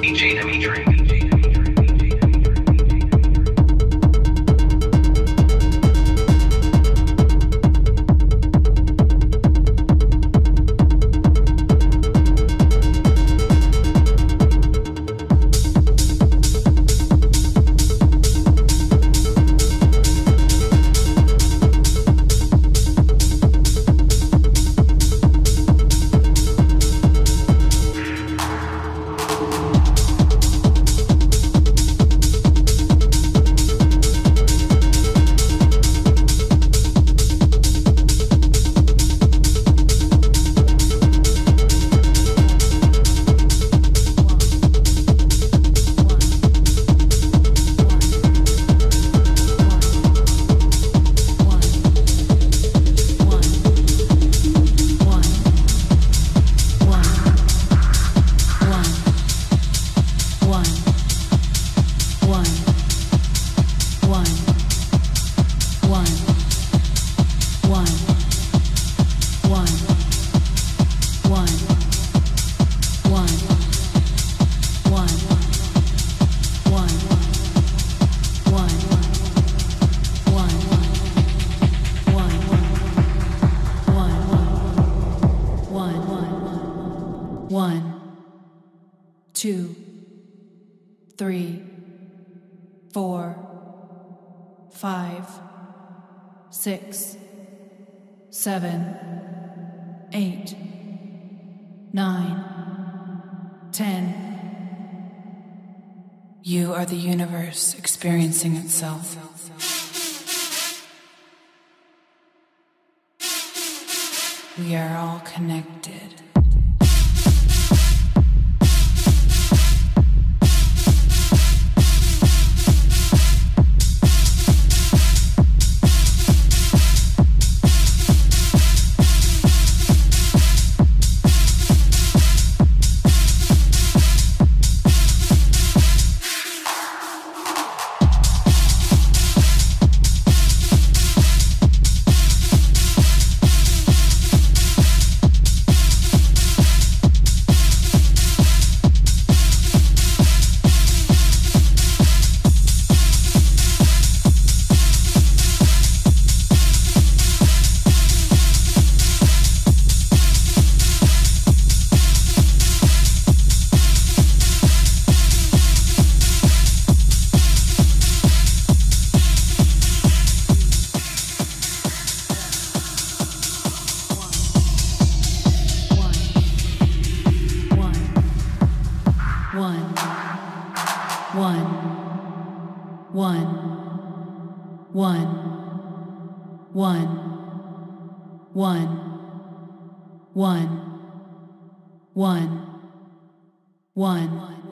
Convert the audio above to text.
DJ Dimitri. nine, ten. You are the universe experiencing itself. We are all connected. One, one.